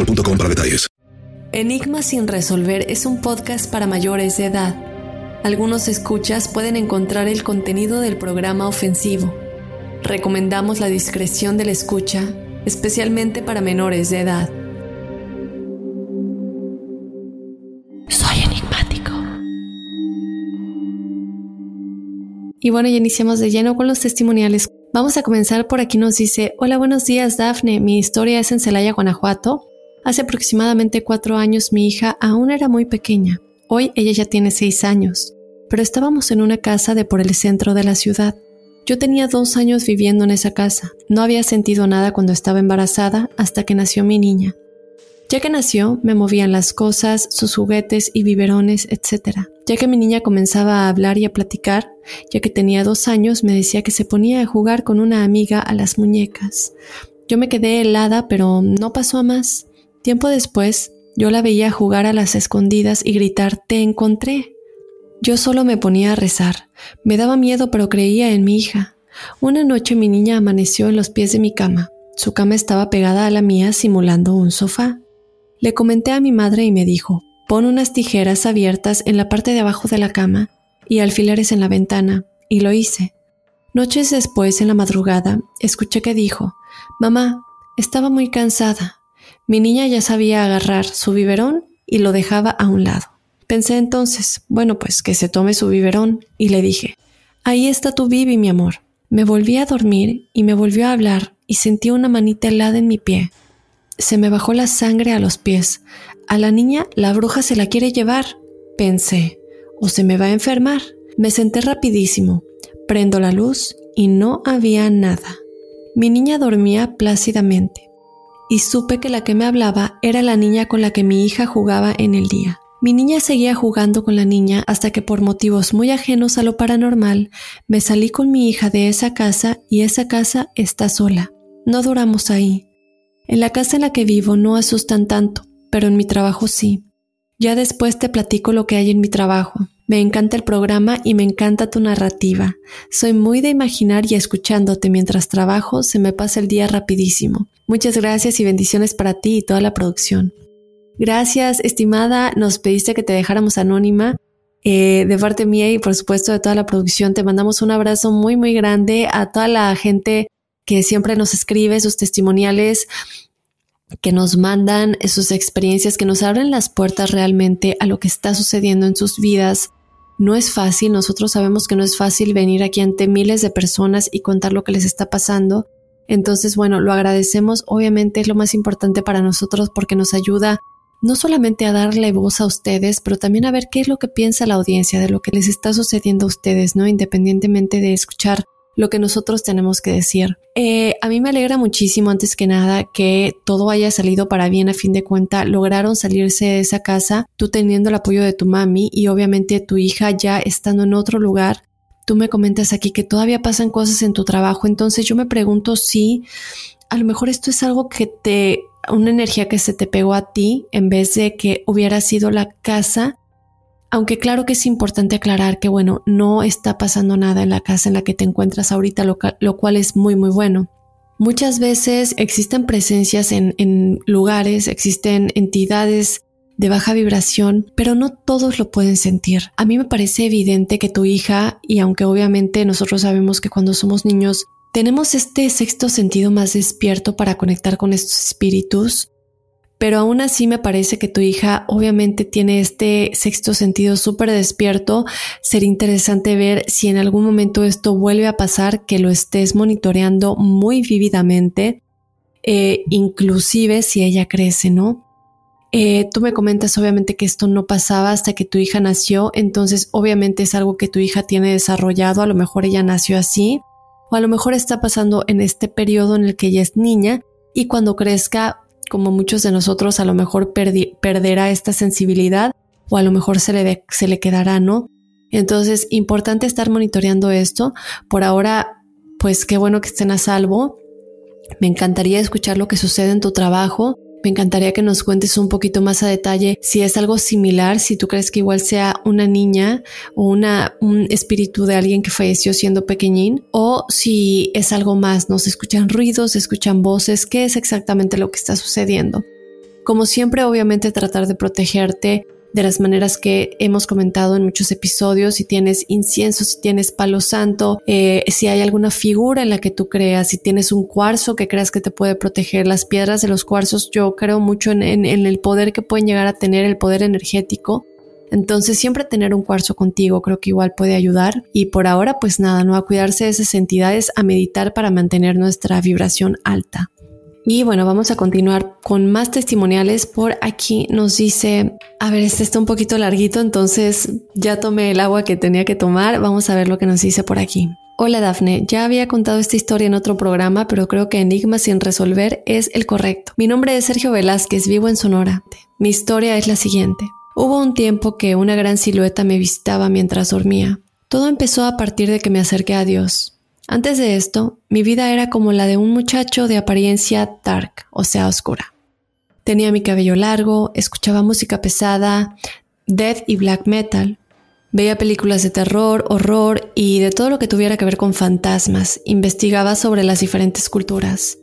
boostmobile.com para detalles. Enigma sin resolver es un podcast para mayores de edad. Algunos escuchas pueden encontrar el contenido del programa ofensivo. Recomendamos la discreción de la escucha, especialmente para menores de edad. Soy enigmático. Y bueno, ya iniciamos de lleno con los testimoniales. Vamos a comenzar por aquí nos dice, hola buenos días Dafne, mi historia es en Celaya, Guanajuato. Hace aproximadamente cuatro años mi hija aún era muy pequeña. Hoy ella ya tiene seis años, pero estábamos en una casa de por el centro de la ciudad. Yo tenía dos años viviendo en esa casa. No había sentido nada cuando estaba embarazada hasta que nació mi niña. Ya que nació, me movían las cosas, sus juguetes y biberones, etc. Ya que mi niña comenzaba a hablar y a platicar, ya que tenía dos años, me decía que se ponía a jugar con una amiga a las muñecas. Yo me quedé helada, pero no pasó a más. Tiempo después, yo la veía jugar a las escondidas y gritar Te encontré. Yo solo me ponía a rezar. Me daba miedo, pero creía en mi hija. Una noche mi niña amaneció en los pies de mi cama. Su cama estaba pegada a la mía simulando un sofá. Le comenté a mi madre y me dijo, pon unas tijeras abiertas en la parte de abajo de la cama y alfileres en la ventana, y lo hice. Noches después, en la madrugada, escuché que dijo, Mamá, estaba muy cansada. Mi niña ya sabía agarrar su biberón y lo dejaba a un lado. Pensé entonces, bueno, pues que se tome su biberón, y le dije, Ahí está tu bibi, mi amor. Me volví a dormir y me volvió a hablar y sentí una manita helada en mi pie. Se me bajó la sangre a los pies. A la niña la bruja se la quiere llevar. Pensé, o se me va a enfermar. Me senté rapidísimo. Prendo la luz y no había nada. Mi niña dormía plácidamente. Y supe que la que me hablaba era la niña con la que mi hija jugaba en el día. Mi niña seguía jugando con la niña hasta que por motivos muy ajenos a lo paranormal me salí con mi hija de esa casa y esa casa está sola. No duramos ahí. En la casa en la que vivo no asustan tanto, pero en mi trabajo sí. Ya después te platico lo que hay en mi trabajo. Me encanta el programa y me encanta tu narrativa. Soy muy de imaginar y escuchándote mientras trabajo se me pasa el día rapidísimo. Muchas gracias y bendiciones para ti y toda la producción. Gracias, estimada. Nos pediste que te dejáramos anónima. Eh, de parte mía y por supuesto de toda la producción, te mandamos un abrazo muy, muy grande a toda la gente que siempre nos escribe sus testimoniales, que nos mandan sus experiencias, que nos abren las puertas realmente a lo que está sucediendo en sus vidas. No es fácil, nosotros sabemos que no es fácil venir aquí ante miles de personas y contar lo que les está pasando. Entonces, bueno, lo agradecemos. Obviamente es lo más importante para nosotros porque nos ayuda no solamente a darle voz a ustedes, pero también a ver qué es lo que piensa la audiencia de lo que les está sucediendo a ustedes, ¿no? Independientemente de escuchar lo que nosotros tenemos que decir. Eh, a mí me alegra muchísimo, antes que nada, que todo haya salido para bien a fin de cuenta. Lograron salirse de esa casa, tú teniendo el apoyo de tu mami y obviamente tu hija ya estando en otro lugar. Tú me comentas aquí que todavía pasan cosas en tu trabajo, entonces yo me pregunto si a lo mejor esto es algo que te una energía que se te pegó a ti en vez de que hubiera sido la casa. Aunque claro que es importante aclarar que, bueno, no está pasando nada en la casa en la que te encuentras ahorita, lo, cual es muy, muy bueno. Muchas veces existen presencias en, en lugares, existen entidades de baja vibración, pero no todos lo pueden sentir. A mí me parece evidente que tu hija, y aunque obviamente nosotros sabemos que cuando somos niños tenemos este sexto sentido más despierto para conectar con estos espíritus, pero aún así me parece que tu hija obviamente tiene este sexto sentido súper despierto. Sería interesante ver si en algún momento esto vuelve a pasar, que lo estés monitoreando muy vívidamente, eh, inclusive si ella crece, ¿no? Eh, tú me comentas obviamente que esto no pasaba hasta que tu hija nació, entonces obviamente es algo que tu hija tiene desarrollado, a lo mejor ella nació así, o a lo mejor está pasando en este periodo en el que ella es niña y cuando crezca, como muchos de nosotros, a lo mejor perderá esta sensibilidad o a lo mejor se le, se le quedará, ¿no? Entonces, importante estar monitoreando esto. Por ahora, pues qué bueno que estén a salvo. Me encantaría escuchar lo que sucede en tu trabajo. Me encantaría que nos cuentes un poquito más a detalle si es algo similar, si tú crees que igual sea una niña o una, un espíritu de alguien que falleció siendo pequeñín o si es algo más, ¿no? Se escuchan ruidos, se escuchan voces, ¿qué es exactamente lo que está sucediendo? Como siempre, obviamente tratar de protegerte de las maneras que hemos comentado en muchos episodios, si tienes incienso, si tienes palo santo, eh, si hay alguna figura en la que tú creas, si tienes un cuarzo que creas que te puede proteger, las piedras de los cuarzos, yo creo mucho en, en el poder que pueden llegar a tener, el poder energético. Entonces siempre tener un cuarzo contigo creo que igual puede ayudar y por ahora pues nada, no a cuidarse de esas entidades, a meditar para mantener nuestra vibración alta. Y bueno, vamos a continuar con más testimoniales. Por aquí nos dice, a ver, este está un poquito larguito, entonces ya tomé el agua que tenía que tomar. Vamos a ver lo que nos dice por aquí. Hola Dafne, ya había contado esta historia en otro programa, pero creo que Enigma sin resolver es el correcto. Mi nombre es Sergio Velázquez, vivo en Sonora. Mi historia es la siguiente. Hubo un tiempo que una gran silueta me visitaba mientras dormía. Todo empezó a partir de que me acerqué a Dios. Antes de esto, mi vida era como la de un muchacho de apariencia dark, o sea, oscura. Tenía mi cabello largo, escuchaba música pesada, death y black metal, veía películas de terror, horror y de todo lo que tuviera que ver con fantasmas, investigaba sobre las diferentes culturas.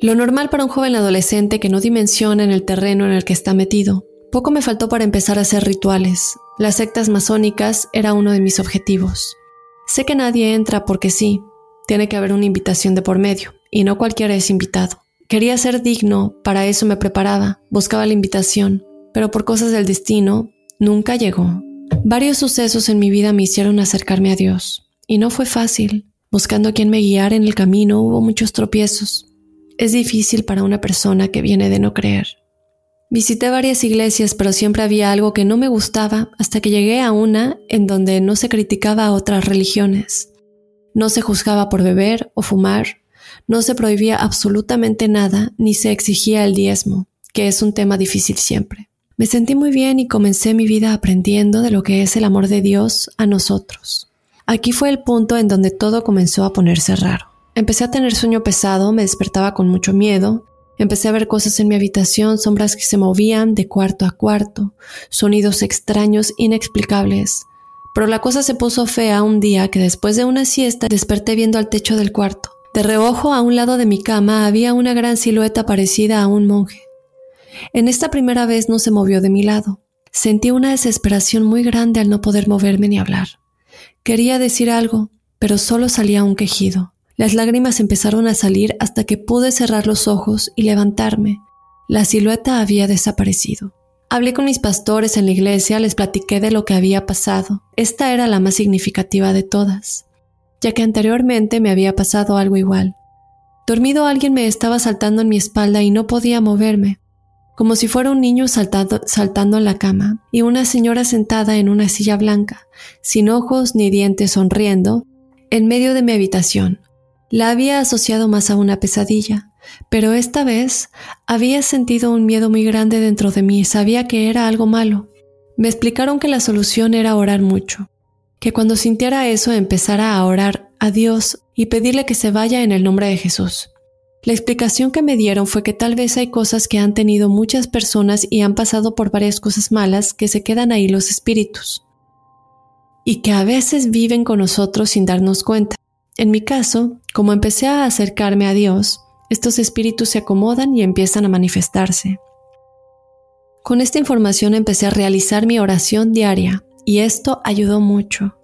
Lo normal para un joven adolescente que no dimensiona en el terreno en el que está metido. Poco me faltó para empezar a hacer rituales. Las sectas masónicas era uno de mis objetivos. Sé que nadie entra porque sí, tiene que haber una invitación de por medio, y no cualquiera es invitado. Quería ser digno, para eso me preparaba, buscaba la invitación, pero por cosas del destino, nunca llegó. Varios sucesos en mi vida me hicieron acercarme a Dios, y no fue fácil. Buscando a quien me guiara en el camino hubo muchos tropiezos. Es difícil para una persona que viene de no creer. Visité varias iglesias, pero siempre había algo que no me gustaba hasta que llegué a una en donde no se criticaba a otras religiones. No se juzgaba por beber o fumar, no se prohibía absolutamente nada ni se exigía el diezmo, que es un tema difícil siempre. Me sentí muy bien y comencé mi vida aprendiendo de lo que es el amor de Dios a nosotros. Aquí fue el punto en donde todo comenzó a ponerse raro. Empecé a tener sueño pesado, me despertaba con mucho miedo, Empecé a ver cosas en mi habitación, sombras que se movían de cuarto a cuarto, sonidos extraños, inexplicables. Pero la cosa se puso fea un día que después de una siesta desperté viendo al techo del cuarto. De reojo a un lado de mi cama había una gran silueta parecida a un monje. En esta primera vez no se movió de mi lado. Sentí una desesperación muy grande al no poder moverme ni hablar. Quería decir algo, pero solo salía un quejido. Las lágrimas empezaron a salir hasta que pude cerrar los ojos y levantarme. La silueta había desaparecido. Hablé con mis pastores en la iglesia, les platiqué de lo que había pasado. Esta era la más significativa de todas, ya que anteriormente me había pasado algo igual. Dormido alguien me estaba saltando en mi espalda y no podía moverme, como si fuera un niño saltando en la cama, y una señora sentada en una silla blanca, sin ojos ni dientes sonriendo, en medio de mi habitación. La había asociado más a una pesadilla, pero esta vez había sentido un miedo muy grande dentro de mí y sabía que era algo malo. Me explicaron que la solución era orar mucho, que cuando sintiera eso empezara a orar a Dios y pedirle que se vaya en el nombre de Jesús. La explicación que me dieron fue que tal vez hay cosas que han tenido muchas personas y han pasado por varias cosas malas que se quedan ahí los espíritus. Y que a veces viven con nosotros sin darnos cuenta. En mi caso, como empecé a acercarme a Dios, estos espíritus se acomodan y empiezan a manifestarse. Con esta información empecé a realizar mi oración diaria y esto ayudó mucho.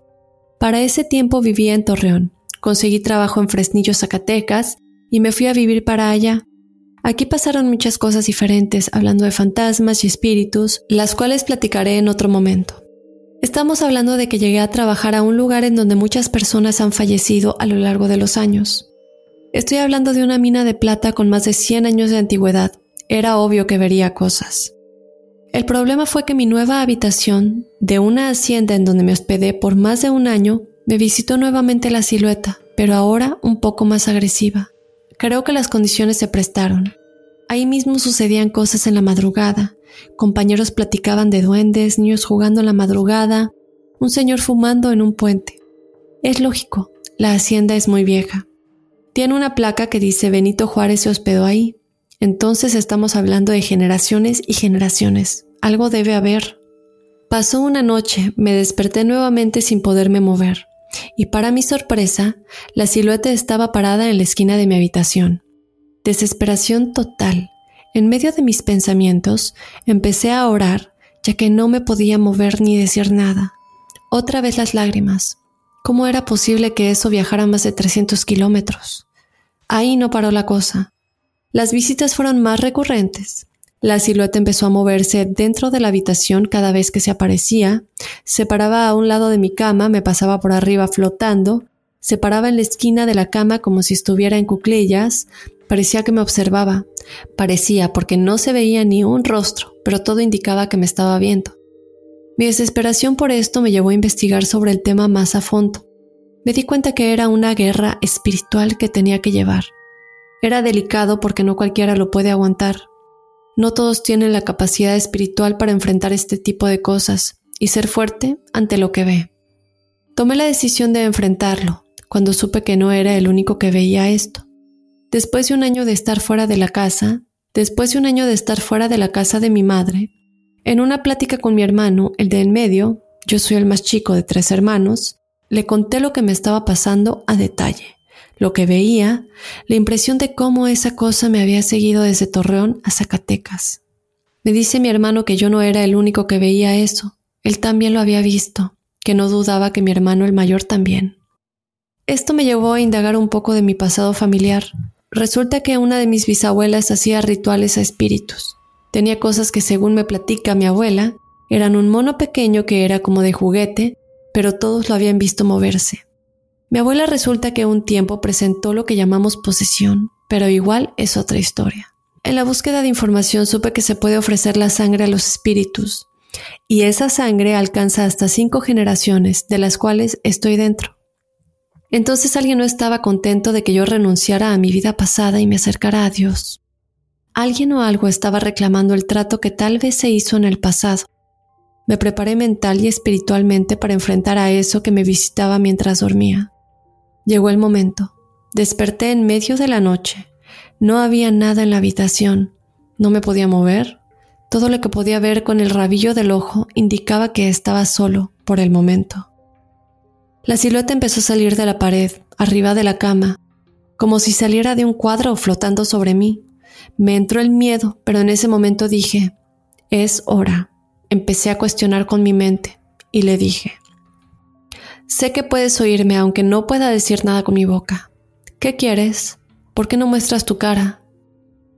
Para ese tiempo vivía en Torreón, conseguí trabajo en Fresnillo, Zacatecas y me fui a vivir para allá. Aquí pasaron muchas cosas diferentes, hablando de fantasmas y espíritus, las cuales platicaré en otro momento. Estamos hablando de que llegué a trabajar a un lugar en donde muchas personas han fallecido a lo largo de los años. Estoy hablando de una mina de plata con más de 100 años de antigüedad. Era obvio que vería cosas. El problema fue que mi nueva habitación, de una hacienda en donde me hospedé por más de un año, me visitó nuevamente la silueta, pero ahora un poco más agresiva. Creo que las condiciones se prestaron. Ahí mismo sucedían cosas en la madrugada. Compañeros platicaban de duendes, niños jugando en la madrugada, un señor fumando en un puente. Es lógico, la hacienda es muy vieja. Tiene una placa que dice Benito Juárez se hospedó ahí. Entonces estamos hablando de generaciones y generaciones. Algo debe haber. Pasó una noche, me desperté nuevamente sin poderme mover y para mi sorpresa, la silueta estaba parada en la esquina de mi habitación. Desesperación total. En medio de mis pensamientos, empecé a orar, ya que no me podía mover ni decir nada. Otra vez las lágrimas. ¿Cómo era posible que eso viajara más de 300 kilómetros? Ahí no paró la cosa. Las visitas fueron más recurrentes. La silueta empezó a moverse dentro de la habitación cada vez que se aparecía, se paraba a un lado de mi cama, me pasaba por arriba flotando, se paraba en la esquina de la cama como si estuviera en cuclillas, parecía que me observaba, parecía porque no se veía ni un rostro, pero todo indicaba que me estaba viendo. Mi desesperación por esto me llevó a investigar sobre el tema más a fondo. Me di cuenta que era una guerra espiritual que tenía que llevar. Era delicado porque no cualquiera lo puede aguantar, no todos tienen la capacidad espiritual para enfrentar este tipo de cosas y ser fuerte ante lo que ve. Tomé la decisión de enfrentarlo cuando supe que no era el único que veía esto. Después de un año de estar fuera de la casa, después de un año de estar fuera de la casa de mi madre, en una plática con mi hermano, el de en medio, yo soy el más chico de tres hermanos, le conté lo que me estaba pasando a detalle lo que veía, la impresión de cómo esa cosa me había seguido desde Torreón a Zacatecas. Me dice mi hermano que yo no era el único que veía eso, él también lo había visto, que no dudaba que mi hermano el mayor también. Esto me llevó a indagar un poco de mi pasado familiar. Resulta que una de mis bisabuelas hacía rituales a espíritus. Tenía cosas que según me platica mi abuela, eran un mono pequeño que era como de juguete, pero todos lo habían visto moverse. Mi abuela resulta que un tiempo presentó lo que llamamos posesión, pero igual es otra historia. En la búsqueda de información supe que se puede ofrecer la sangre a los espíritus, y esa sangre alcanza hasta cinco generaciones, de las cuales estoy dentro. Entonces alguien no estaba contento de que yo renunciara a mi vida pasada y me acercara a Dios. Alguien o algo estaba reclamando el trato que tal vez se hizo en el pasado. Me preparé mental y espiritualmente para enfrentar a eso que me visitaba mientras dormía. Llegó el momento. Desperté en medio de la noche. No había nada en la habitación. No me podía mover. Todo lo que podía ver con el rabillo del ojo indicaba que estaba solo por el momento. La silueta empezó a salir de la pared, arriba de la cama, como si saliera de un cuadro flotando sobre mí. Me entró el miedo, pero en ese momento dije, es hora. Empecé a cuestionar con mi mente y le dije, Sé que puedes oírme aunque no pueda decir nada con mi boca. ¿Qué quieres? ¿Por qué no muestras tu cara?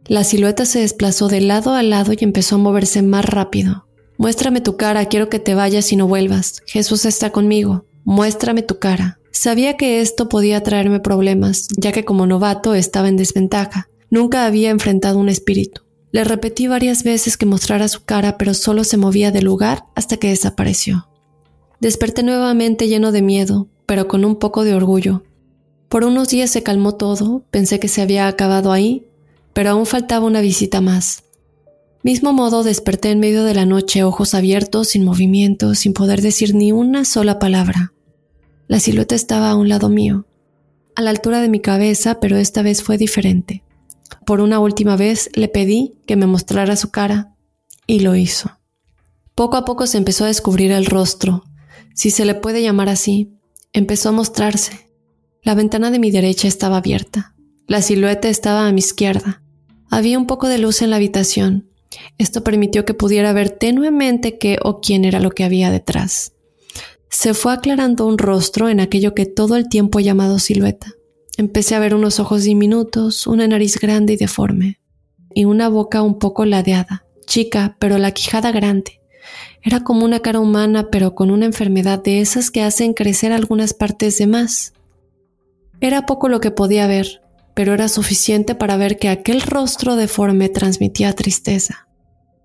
La silueta se desplazó de lado a lado y empezó a moverse más rápido. Muéstrame tu cara, quiero que te vayas y no vuelvas. Jesús está conmigo. Muéstrame tu cara. Sabía que esto podía traerme problemas, ya que como novato estaba en desventaja. Nunca había enfrentado un espíritu. Le repetí varias veces que mostrara su cara, pero solo se movía del lugar hasta que desapareció. Desperté nuevamente lleno de miedo, pero con un poco de orgullo. Por unos días se calmó todo, pensé que se había acabado ahí, pero aún faltaba una visita más. Mismo modo desperté en medio de la noche, ojos abiertos, sin movimiento, sin poder decir ni una sola palabra. La silueta estaba a un lado mío, a la altura de mi cabeza, pero esta vez fue diferente. Por una última vez le pedí que me mostrara su cara y lo hizo. Poco a poco se empezó a descubrir el rostro, si se le puede llamar así. Empezó a mostrarse. La ventana de mi derecha estaba abierta. La silueta estaba a mi izquierda. Había un poco de luz en la habitación. Esto permitió que pudiera ver tenuemente qué o quién era lo que había detrás. Se fue aclarando un rostro en aquello que todo el tiempo he llamado silueta. Empecé a ver unos ojos diminutos, una nariz grande y deforme, y una boca un poco ladeada, chica, pero la quijada grande. Era como una cara humana, pero con una enfermedad de esas que hacen crecer algunas partes de más. Era poco lo que podía ver, pero era suficiente para ver que aquel rostro deforme transmitía tristeza.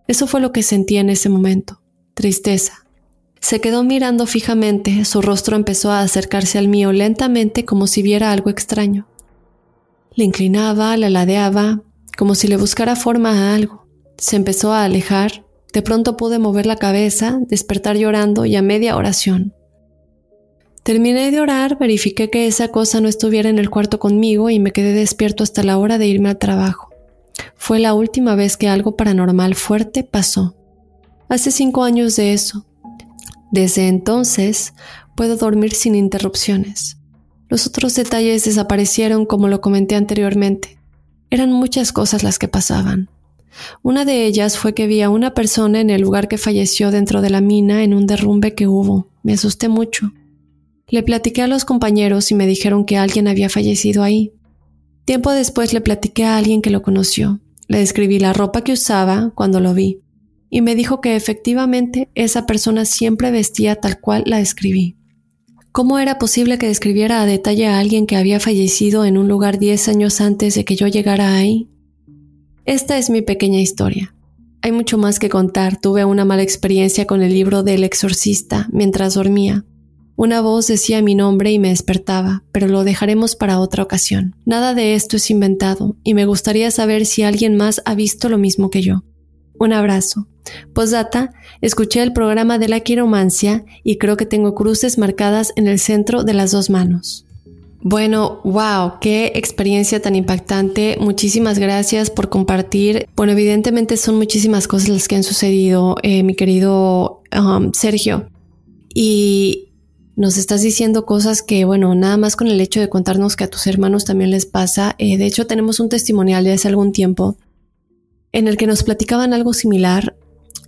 Eso fue lo que sentí en ese momento, tristeza. Se quedó mirando fijamente, su rostro empezó a acercarse al mío lentamente como si viera algo extraño. Le inclinaba, la ladeaba, como si le buscara forma a algo. Se empezó a alejar, de pronto pude mover la cabeza, despertar llorando y a media oración. Terminé de orar, verifiqué que esa cosa no estuviera en el cuarto conmigo y me quedé despierto hasta la hora de irme al trabajo. Fue la última vez que algo paranormal fuerte pasó. Hace cinco años de eso, desde entonces puedo dormir sin interrupciones. Los otros detalles desaparecieron como lo comenté anteriormente. Eran muchas cosas las que pasaban. Una de ellas fue que vi a una persona en el lugar que falleció dentro de la mina en un derrumbe que hubo. Me asusté mucho. Le platiqué a los compañeros y me dijeron que alguien había fallecido ahí. Tiempo después le platiqué a alguien que lo conoció. Le describí la ropa que usaba cuando lo vi y me dijo que efectivamente esa persona siempre vestía tal cual la describí. ¿Cómo era posible que describiera a detalle a alguien que había fallecido en un lugar diez años antes de que yo llegara ahí? Esta es mi pequeña historia. Hay mucho más que contar. Tuve una mala experiencia con el libro del exorcista mientras dormía. Una voz decía mi nombre y me despertaba, pero lo dejaremos para otra ocasión. Nada de esto es inventado, y me gustaría saber si alguien más ha visto lo mismo que yo. Un abrazo. Postdata, escuché el programa de la quiromancia y creo que tengo cruces marcadas en el centro de las dos manos. Bueno, wow, qué experiencia tan impactante. Muchísimas gracias por compartir. Bueno, evidentemente son muchísimas cosas las que han sucedido, eh, mi querido um, Sergio. Y nos estás diciendo cosas que, bueno, nada más con el hecho de contarnos que a tus hermanos también les pasa. Eh, de hecho, tenemos un testimonial de hace algún tiempo en el que nos platicaban algo similar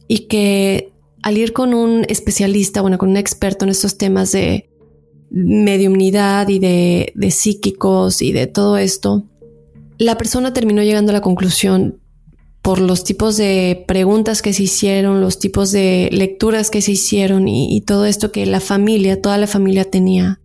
y que al ir con un especialista, bueno, con un experto en estos temas de mediumnidad y de, psíquicos y de todo esto, la persona terminó llegando a la conclusión por los tipos de preguntas que se hicieron, los tipos de lecturas que se hicieron y, y, todo esto que la familia, toda la familia tenía.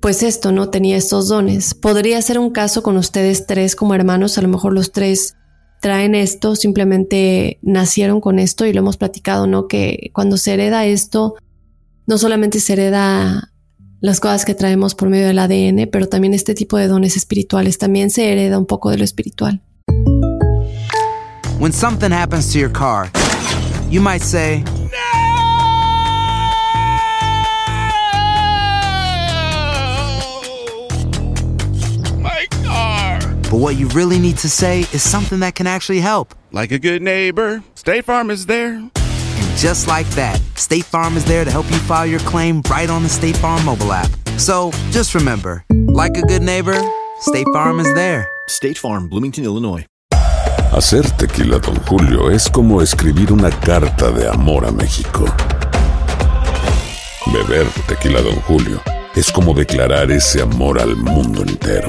Pues esto, ¿no? Tenía estos dones. Podría ser un caso con ustedes tres como hermanos, a lo mejor los tres traen esto, simplemente nacieron con esto y lo hemos platicado, ¿no? Que cuando se hereda esto, no solamente se hereda las cosas que traemos por medio del ADN, pero también este tipo de dones espirituales, también se hereda un poco de lo espiritual. When something happens to your car, you might say, But what you really need to say is something that can actually help. Like a good neighbor, State Farm is there. And just like that, State Farm is there to help you file your claim right on the State Farm mobile app. So just remember, like a good neighbor, State Farm is there. State Farm, Bloomington, Illinois. Hacer tequila, Don Julio, es como escribir una carta de amor a México. Beber tequila, Don Julio, es como declarar ese amor al mundo entero.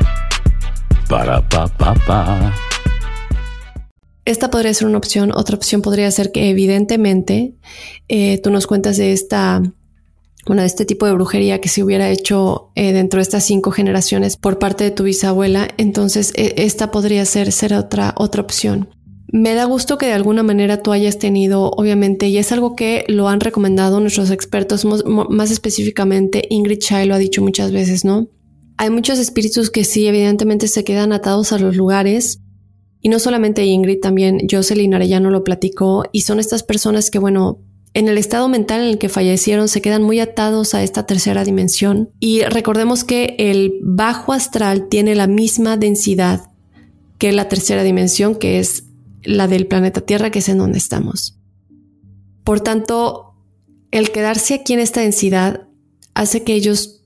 Para pa pa pa. Esta podría ser una opción. Otra opción podría ser que evidentemente eh, tú nos cuentas de esta bueno, este tipo de brujería que se hubiera hecho eh, dentro de estas cinco generaciones por parte de tu bisabuela, entonces e, esta podría ser, ser otra, otra opción. Me da gusto que de alguna manera tú hayas tenido, obviamente, y es algo que lo han recomendado nuestros expertos, más específicamente Ingrid Chai lo ha dicho muchas veces, ¿no? Hay muchos espíritus que sí, evidentemente se quedan atados a los lugares. Y no solamente Ingrid, también Jocelyn Arellano lo platicó. Y son estas personas que, bueno, en el estado mental en el que fallecieron se quedan muy atados a esta tercera dimensión. Y recordemos que el bajo astral tiene la misma densidad que la tercera dimensión, que es la del planeta Tierra, que es en donde estamos. Por tanto, el quedarse aquí en esta densidad hace que ellos,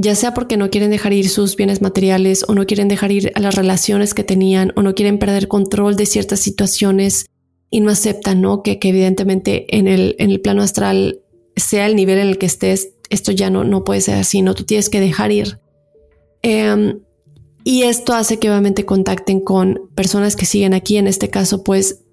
ya sea porque no quieren dejar ir sus bienes materiales o no quieren dejar ir a las relaciones que tenían o no quieren perder control de ciertas situaciones y no aceptan, ¿no? Que, evidentemente en el, en el plano astral, sea el nivel en el que estés, esto ya no, no puede ser así, ¿no? Tú tienes que dejar ir. Em, y esto hace que obviamente contacten con personas que siguen aquí. En este caso, pues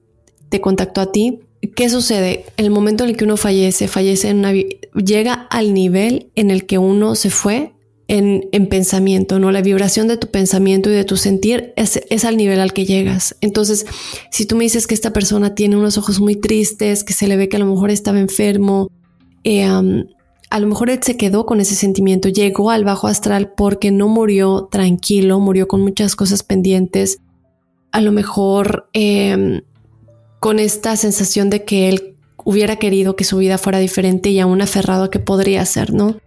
te contactó a ti. ¿Qué sucede? El momento en el que uno fallece, fallece en una, llega al nivel en el que uno se fue en, en, pensamiento, ¿no? La vibración de tu pensamiento y de tu sentir es, es, al nivel al que llegas. Entonces, si tú me dices que esta persona tiene unos ojos muy tristes, que se le ve que a lo mejor estaba enfermo, eh, a lo mejor él se quedó con ese sentimiento, llegó al bajo astral porque no murió tranquilo, murió con muchas cosas pendientes, a lo mejor em, con esta sensación de que él hubiera querido que su vida fuera diferente y aún aferrado a que podría ser, ¿no?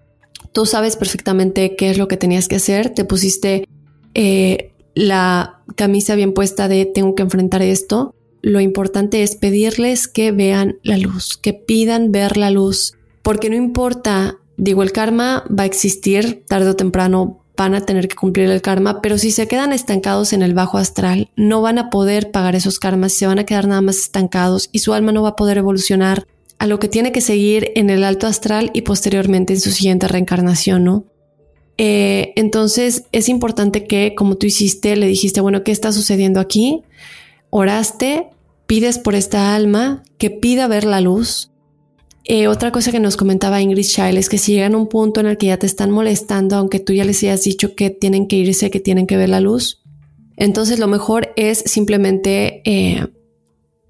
Tú sabes perfectamente qué es lo que tenías que hacer, te pusiste eh, la camisa bien puesta de tengo que enfrentar esto. Lo importante es pedirles que vean la luz, que pidan ver la luz, porque no importa, digo, el karma va a existir tarde o temprano, van a tener que cumplir el karma, pero si se quedan estancados en el bajo astral, no van a poder pagar esos karmas, se van a quedar nada más estancados y su alma no va a poder evolucionar a lo que tiene que seguir en el alto astral y posteriormente en su siguiente reencarnación, ¿no? Eh, entonces es importante que, como tú hiciste, le dijiste, bueno, ¿qué está sucediendo aquí? Oraste, pides por esta alma que pida ver la luz, eh, otra cosa que nos comentaba Ingrid Child es que si llegan a un punto en el que ya te están molestando, aunque tú ya les hayas dicho que tienen que irse, que tienen que ver la luz, entonces lo mejor es simplemente eh,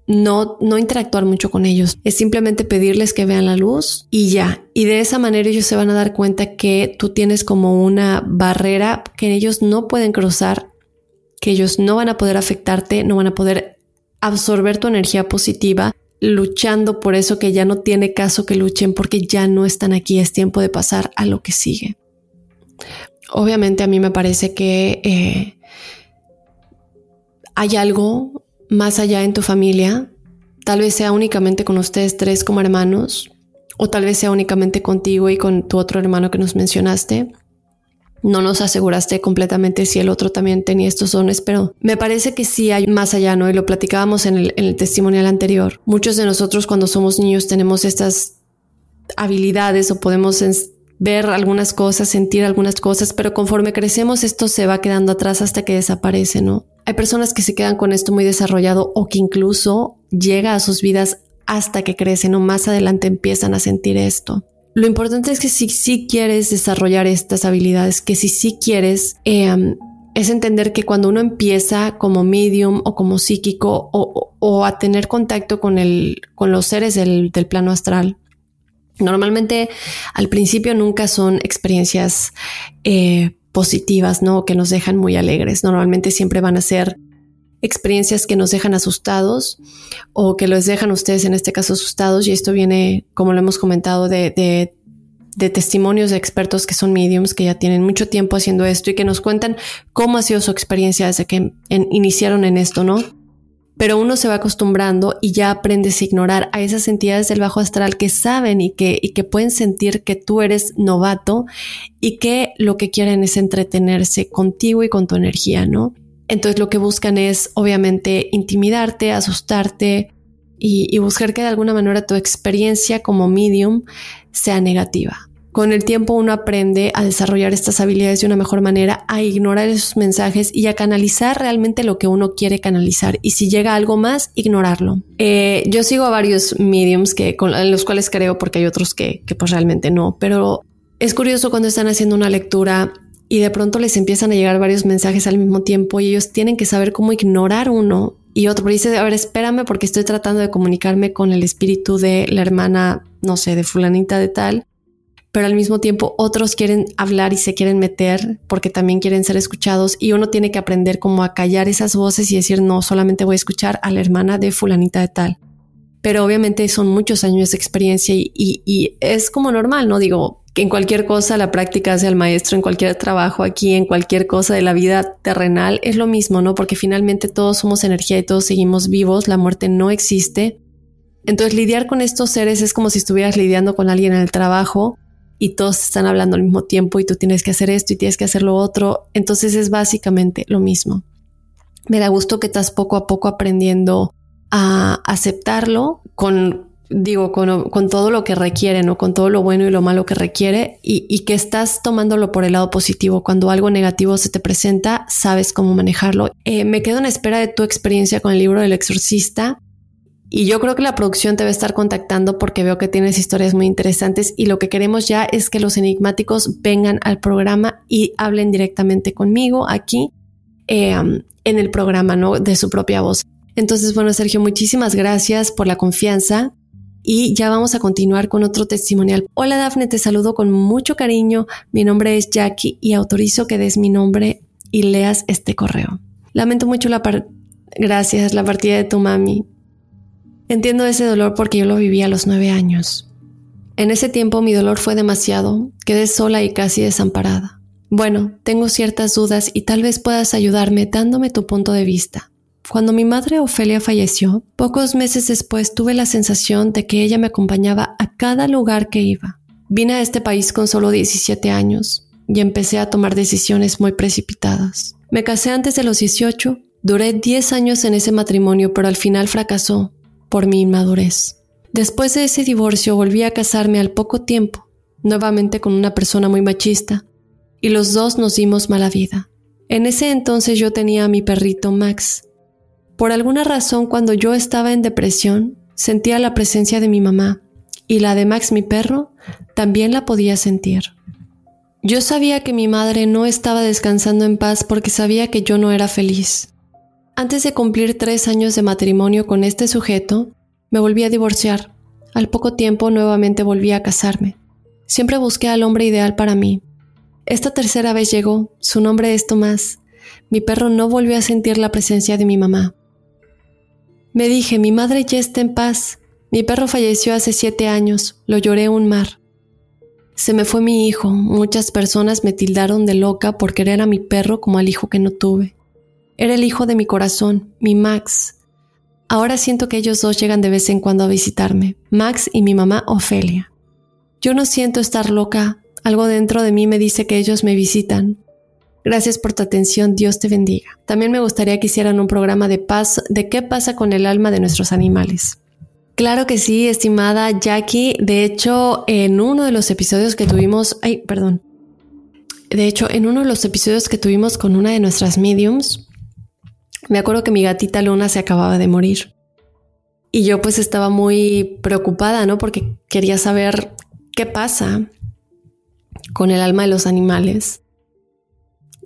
no, no interactuar mucho con ellos. Es simplemente pedirles que vean la luz y ya. Y de esa manera ellos se van a dar cuenta que tú tienes como una barrera que ellos no pueden cruzar, que ellos no van a poder afectarte, no van a poder absorber tu energía positiva luchando por eso que ya no tiene caso que luchen porque ya no están aquí, es tiempo de pasar a lo que sigue. Obviamente a mí me parece que eh, hay algo más allá en tu familia, tal vez sea únicamente con ustedes tres como hermanos, o tal vez sea únicamente contigo y con tu otro hermano que nos mencionaste, no nos aseguraste completamente si el otro también tenía estos dones, pero me parece que sí hay más allá, ¿no? Y lo platicábamos en el, en el testimonial anterior. Muchos de nosotros cuando somos niños tenemos estas habilidades o podemos ver algunas cosas, sentir algunas cosas, pero conforme crecemos esto se va quedando atrás hasta que desaparece, ¿no? Hay personas que se quedan con esto muy desarrollado o que incluso llega a sus vidas hasta que crecen o más adelante empiezan a sentir esto. Lo importante es que si sí quieres desarrollar estas habilidades, que si sí quieres, em, es entender que cuando uno empieza como medium o como psíquico o, a tener contacto con, el, con los seres del, del plano astral, normalmente al principio nunca son experiencias eh, positivas, ¿no? Que nos dejan muy alegres. Normalmente siempre van a ser experiencias que nos dejan asustados o que los dejan ustedes en este caso asustados y esto viene, como lo hemos comentado, de, de, testimonios de expertos que son mediums que ya tienen mucho tiempo haciendo esto y que nos cuentan cómo ha sido su experiencia desde que iniciaron en esto, ¿no? Pero uno se va acostumbrando y ya aprendes a ignorar a esas entidades del bajo astral que saben y que, y que pueden sentir que tú eres novato y que lo que quieren es entretenerse contigo y con tu energía, ¿no? Entonces lo que buscan es obviamente intimidarte, asustarte y, buscar que de alguna manera tu experiencia como medium sea negativa. Con el tiempo uno aprende a desarrollar estas habilidades de una mejor manera, a ignorar esos mensajes y a canalizar realmente lo que uno quiere canalizar. Y si llega algo más, ignorarlo. Eh, yo sigo a varios mediums que, con, en los cuales creo porque hay otros que, que pues realmente no. Pero es curioso cuando están haciendo una lectura y de pronto les empiezan a llegar varios mensajes al mismo tiempo y ellos tienen que saber cómo ignorar uno y otro. Pero dice, a ver, espérame porque estoy tratando de comunicarme con el espíritu de la hermana, no sé, de fulanita de tal pero al mismo tiempo otros quieren hablar y se quieren meter porque también quieren ser escuchados y uno tiene que aprender como a callar esas voces y decir no, solamente voy a escuchar a la hermana de fulanita de tal. Pero obviamente son muchos años de experiencia y, y, es como normal, ¿no? Digo, que en cualquier cosa la práctica hace al maestro, en cualquier trabajo aquí, en cualquier cosa de la vida terrenal, es lo mismo, ¿no? Porque finalmente todos somos energía y todos seguimos vivos, la muerte no existe. Entonces lidiar con estos seres es como si estuvieras lidiando con alguien en el trabajo y todos están hablando al mismo tiempo y tú tienes que hacer esto y tienes que hacer lo otro. Entonces es básicamente lo mismo. Me da gusto que estás poco a poco aprendiendo a aceptarlo con, digo, con, todo lo que requiere, ¿no? Con todo lo bueno y lo malo que requiere y, que estás tomándolo por el lado positivo. Cuando algo negativo se te presenta, sabes cómo manejarlo. Eh, me quedo en espera de tu experiencia con el libro del exorcista. Y yo creo que la producción te va a estar contactando porque veo que tienes historias muy interesantes y lo que queremos ya es que los enigmáticos vengan al programa y hablen directamente conmigo aquí eh, en el programa, ¿no? De su propia voz. Entonces, bueno, Sergio, muchísimas gracias por la confianza y ya vamos a continuar con otro testimonial. Hola Dafne, te saludo con mucho cariño. Mi nombre es Jackie y autorizo que des mi nombre y leas este correo. Lamento mucho la Gracias, la partida de tu mami. Entiendo ese dolor porque yo lo viví a los nueve años. En ese tiempo mi dolor fue demasiado, quedé sola y casi desamparada. Bueno, tengo ciertas dudas y tal vez puedas ayudarme dándome tu punto de vista. Cuando mi madre Ofelia falleció, pocos meses después tuve la sensación de que ella me acompañaba a cada lugar que iba. Vine a este país con solo 17 años y empecé a tomar decisiones muy precipitadas. Me casé antes de los 18, duré 10 años en ese matrimonio, pero al final fracasó por mi inmadurez. Después de ese divorcio volví a casarme al poco tiempo, nuevamente con una persona muy machista, y los dos nos dimos mala vida. En ese entonces yo tenía a mi perrito Max. Por alguna razón cuando yo estaba en depresión, sentía la presencia de mi mamá, y la de Max mi perro también la podía sentir. Yo sabía que mi madre no estaba descansando en paz porque sabía que yo no era feliz. Antes de cumplir tres años de matrimonio con este sujeto, me volví a divorciar. Al poco tiempo nuevamente volví a casarme. Siempre busqué al hombre ideal para mí. Esta tercera vez llegó, su nombre es Tomás. Mi perro no volvió a sentir la presencia de mi mamá. Me dije, mi madre ya está en paz. Mi perro falleció hace siete años, lo lloré un mar. Se me fue mi hijo, muchas personas me tildaron de loca por querer a mi perro como al hijo que no tuve. Era el hijo de mi corazón, mi Max. Ahora siento que ellos dos llegan de vez en cuando a visitarme, Max y mi mamá Ofelia. Yo no siento estar loca, algo dentro de mí me dice que ellos me visitan. Gracias por tu atención, Dios te bendiga. También me gustaría que hicieran un programa de paz de qué pasa con el alma de nuestros animales. Claro que sí, estimada Jackie. De hecho, en uno de los episodios que tuvimos, ay, perdón. De hecho, en uno de los episodios que tuvimos con una de nuestras mediums, me acuerdo que mi gatita Luna se acababa de morir. Y yo pues estaba muy preocupada, ¿no? Porque quería saber qué pasa con el alma de los animales.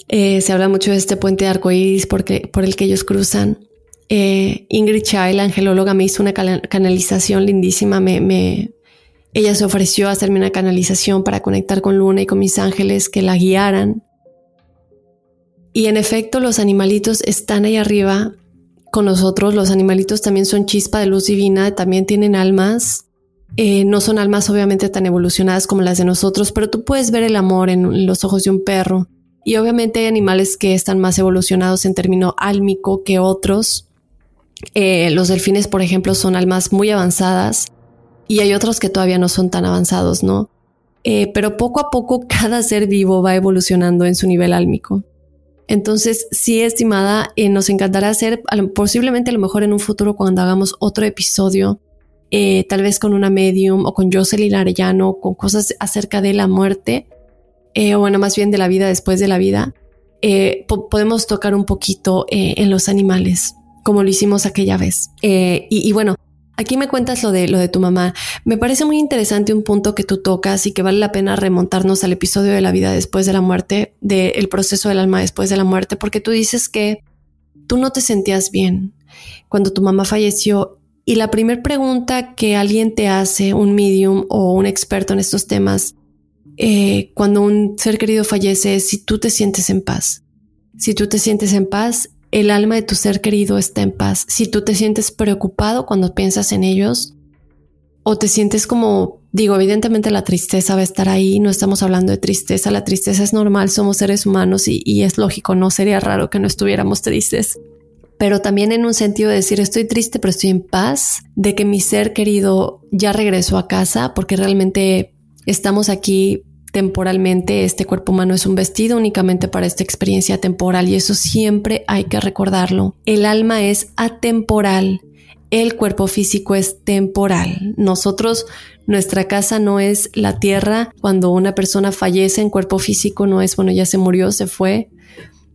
Eh, se habla mucho de este puente de arcoíris porque, por el que ellos cruzan. Eh, Ingrid Child, la angelóloga, me hizo una canalización lindísima. Me, ella se ofreció a hacerme una canalización para conectar con Luna y con mis ángeles que la guiaran. Y en efecto, los animalitos están ahí arriba con nosotros. Los animalitos también son chispa de luz divina, también tienen almas. Eh, no son almas obviamente tan evolucionadas como las de nosotros, pero tú puedes ver el amor en los ojos de un perro. Y obviamente hay animales que están más evolucionados en término álmico que otros. Eh, los delfines, por ejemplo, son almas muy avanzadas y hay otros que todavía no son tan avanzados, ¿no? Eh, pero poco a poco cada ser vivo va evolucionando en su nivel álmico. Entonces, sí, estimada, eh, nos encantará hacer posiblemente a lo mejor en un futuro cuando hagamos otro episodio eh, tal vez con una medium o con Jocelyn Arellano, con cosas acerca de la muerte, eh, o bueno, más bien de la vida después de la vida, eh, podemos tocar un poquito en los animales, como lo hicimos aquella vez. Y, y, bueno, aquí me cuentas lo de, lo de tu mamá. Me parece muy interesante un punto que tú tocas y que vale la pena remontarnos al episodio de la vida después de la muerte, del proceso del alma después de la muerte, porque tú dices que tú no te sentías bien cuando tu mamá falleció y la primera pregunta que alguien te hace, un medium o un experto en estos temas, eh, cuando un ser querido fallece es si tú te sientes en paz. Si tú te sientes en paz, el alma de tu ser querido está en paz. Si tú te sientes preocupado cuando piensas en ellos, o te sientes como, digo, evidentemente la tristeza va a estar ahí, no estamos hablando de tristeza, la tristeza es normal, somos seres humanos y, y es lógico, no sería raro que no estuviéramos tristes pero también en un sentido de decir estoy triste pero estoy en paz, de que mi ser querido ya regresó a casa porque realmente estamos aquí temporalmente, este cuerpo humano es un vestido únicamente para esta experiencia temporal y eso siempre hay que recordarlo. El alma es atemporal, el cuerpo físico es temporal. Nosotros, nuestra casa no es la tierra. Cuando una persona fallece en cuerpo físico no es, bueno, ya se murió, se fue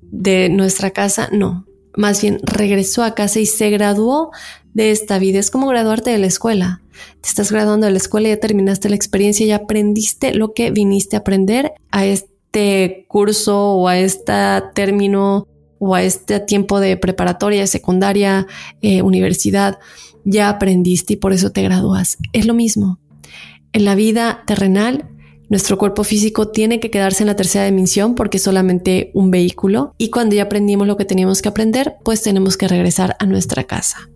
de nuestra casa, no más bien regresó a casa y se graduó de esta vida. Es como graduarte de la escuela. Te estás graduando de la escuela, ya terminaste la experiencia, ya aprendiste lo que viniste a aprender a este curso o a este término o a este tiempo de preparatoria, secundaria, eh, universidad. Ya aprendiste y por eso te gradúas. Es lo mismo. En la vida terrenal nuestro cuerpo físico tiene que quedarse en la tercera dimensión porque es solamente un vehículo y cuando ya aprendimos lo que teníamos que aprender, pues tenemos que regresar a nuestra casa.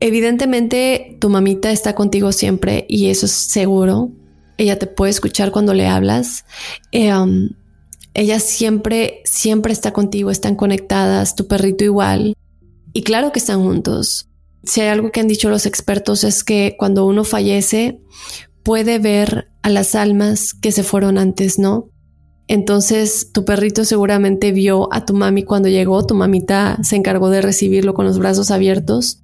Evidentemente, tu mamita está contigo siempre y eso es seguro. Ella te puede escuchar cuando le hablas. Um, ella siempre, siempre está contigo, están conectadas, tu perrito igual. Y claro que están juntos. Si hay algo que han dicho los expertos es que cuando uno fallece, puede ver a las almas que se fueron antes, ¿no? Entonces tu perrito seguramente vio a tu mami cuando llegó, tu mamita se encargó de recibirlo con los brazos abiertos.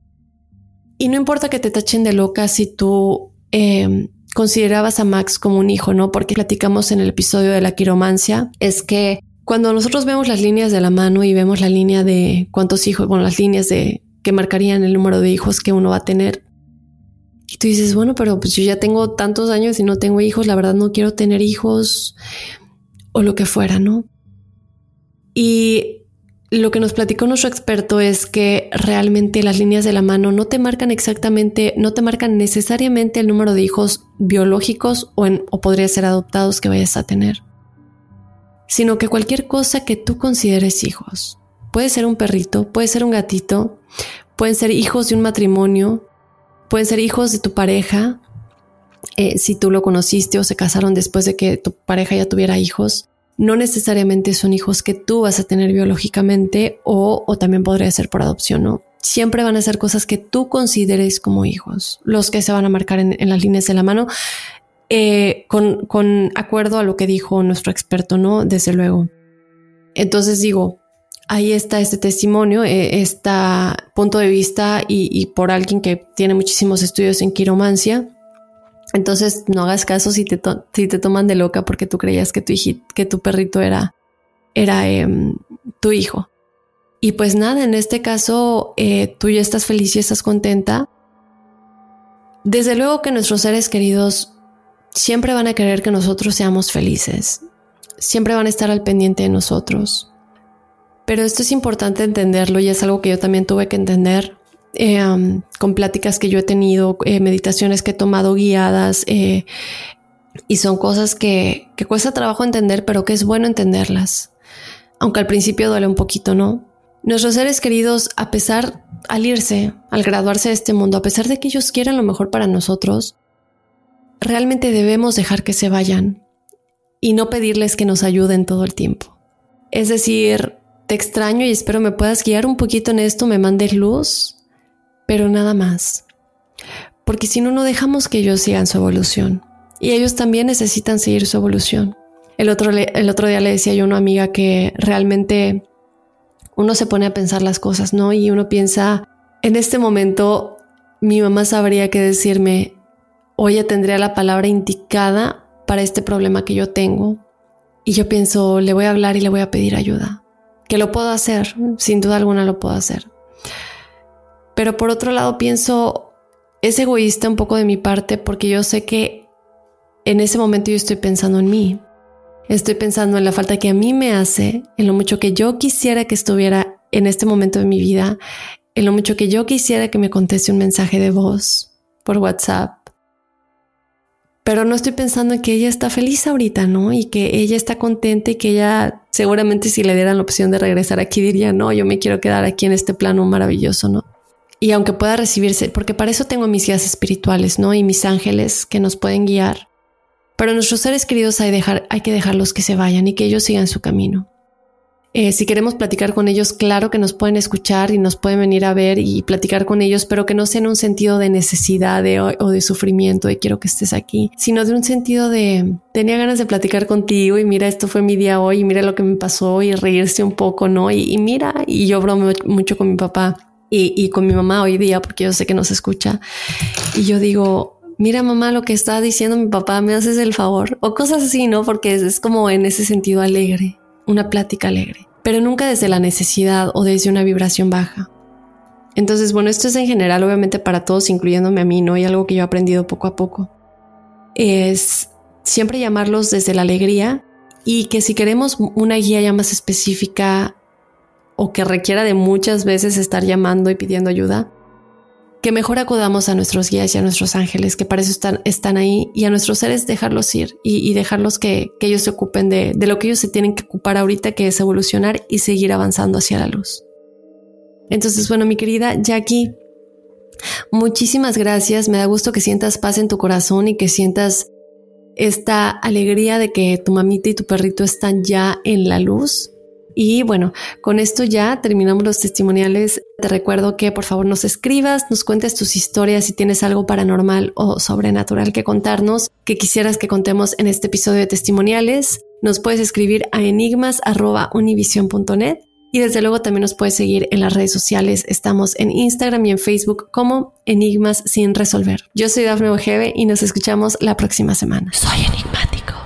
Y no importa que te tachen de loca si tú em, considerabas a Max como un hijo, ¿no? Porque platicamos en el episodio de la quiromancia, es que cuando nosotros vemos las líneas de la mano y vemos la línea de cuántos hijos, bueno, las líneas de que marcarían el número de hijos que uno va a tener, y tú dices, bueno, pero pues yo ya tengo tantos años y no tengo hijos, la verdad no quiero tener hijos o lo que fuera, ¿no? Y lo que nos platicó nuestro experto es que realmente las líneas de la mano no te marcan exactamente, no te marcan necesariamente el número de hijos biológicos o, en, o podría ser adoptados que vayas a tener, sino que cualquier cosa que tú consideres hijos. Puede ser un perrito, puede ser un gatito, pueden ser hijos de un matrimonio, Pueden ser hijos de tu pareja, eh, si tú lo conociste o se casaron después de que tu pareja ya tuviera hijos. No necesariamente son hijos que tú vas a tener biológicamente o, también podría ser por adopción, ¿no? Siempre van a ser cosas que tú consideres como hijos, los que se van a marcar en, las líneas de la mano, eh, con, con acuerdo a lo que dijo nuestro experto, ¿no? Desde luego. Entonces digo, ahí está este testimonio, este punto de vista y, por alguien que tiene muchísimos estudios en quiromancia. Entonces no hagas caso si te, si te toman de loca porque tú creías que tu, que tu perrito era, era em, tu hijo. Y pues nada, en este caso eh, tú ya estás feliz y estás contenta. Desde luego que nuestros seres queridos siempre van a querer que nosotros seamos felices. Siempre van a estar al pendiente de nosotros. Pero esto es importante entenderlo y es algo que yo también tuve que entender um, con pláticas que yo he tenido, eh, meditaciones que he tomado guiadas eh, y son cosas que, que cuesta trabajo entender, pero que es bueno entenderlas. Aunque al principio duele un poquito, ¿no? Nuestros seres queridos, a pesar, al irse, al graduarse de este mundo, a pesar de que ellos quieran lo mejor para nosotros, realmente debemos dejar que se vayan y no pedirles que nos ayuden todo el tiempo. Es decir, te extraño y espero me puedas guiar un poquito en esto, me mandes luz, pero nada más. Porque si no, no dejamos que ellos sigan su evolución. Y ellos también necesitan seguir su evolución. El otro, el otro día le decía yo a una amiga que realmente uno se pone a pensar las cosas, ¿no? Y uno piensa, en este momento mi mamá sabría que decirme, oye, tendría la palabra indicada para este problema que yo tengo. Y yo pienso, le voy a hablar y le voy a pedir ayuda. Que lo puedo hacer, sin duda alguna lo puedo hacer. Pero por otro lado pienso, es egoísta un poco de mi parte porque yo sé que en ese momento yo estoy pensando en mí. Estoy pensando en la falta que a mí me hace, en lo mucho que yo quisiera que estuviera en este momento de mi vida, en lo mucho que yo quisiera que me conteste un mensaje de voz por WhatsApp. Pero no estoy pensando en que ella está feliz ahorita, ¿no? Y que ella está contenta y que ella seguramente si le dieran la opción de regresar aquí diría, no, yo me quiero quedar aquí en este plano maravilloso, ¿no? Y aunque pueda recibirse, porque para eso tengo mis guías espirituales, ¿no? Y mis ángeles que nos pueden guiar pero nuestros seres queridos hay, dejar, que dejarlos que se vayan y que ellos sigan su camino. Eh, si queremos platicar con ellos, claro que nos pueden escuchar y nos pueden venir a ver y platicar con ellos, pero que no sea en un sentido de necesidad o de sufrimiento de quiero que estés aquí, sino de un sentido de tenía ganas de platicar contigo y mira, esto fue mi día hoy y mira lo que me pasó y reírse un poco, ¿no? Y, mira, y yo bromeo mucho con mi papá y, con mi mamá hoy día porque yo sé que nos escucha. Y yo digo, mira mamá lo que está diciendo mi papá, me haces el favor o cosas así, ¿no? Porque es, como en ese sentido alegre, una plática alegre, pero nunca desde la necesidad o desde una vibración baja. Entonces, bueno, esto es en general, obviamente para todos, incluyéndome a mí, ¿no? Y algo que yo he aprendido poco a poco. Es siempre llamarlos desde la alegría y que si queremos una guía ya más específica o que requiera de muchas veces estar llamando y pidiendo ayuda, que mejor acudamos a nuestros guías y a nuestros ángeles, que para eso están, ahí, y a nuestros seres dejarlos ir y, dejarlos que, ellos se ocupen de, de lo que ellos se tienen que ocupar ahorita, que es evolucionar y seguir avanzando hacia la luz. Entonces, bueno, mi querida Jackie, muchísimas gracias. Me da gusto que sientas paz en tu corazón y que sientas esta alegría de que tu mamita y tu perrito están ya en la luz. Y bueno, con esto ya terminamos los testimoniales. Te recuerdo que por favor nos escribas, nos cuentes tus historias si tienes algo paranormal o sobrenatural que contarnos, que quisieras que contemos en este episodio de testimoniales. Nos puedes escribir a enigmas.univision.net y desde luego también nos puedes seguir en las redes sociales. Estamos en Instagram y en Facebook como Enigmas sin resolver. Yo soy Dafne Ojeve y nos escuchamos la próxima semana. Soy enigmático.